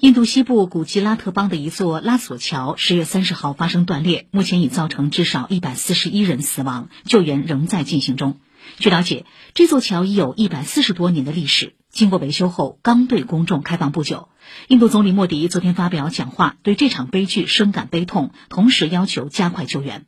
印度西部古吉拉特邦的一座拉索桥十月三十号发生断裂目前已造成至少一百四十一人死亡救援仍在进行中。据了解这座桥已有一百四十多年的历史经过维修后刚对公众开放不久。印度总理莫迪昨天发表讲话对这场悲剧深感悲痛同时要求加快救援。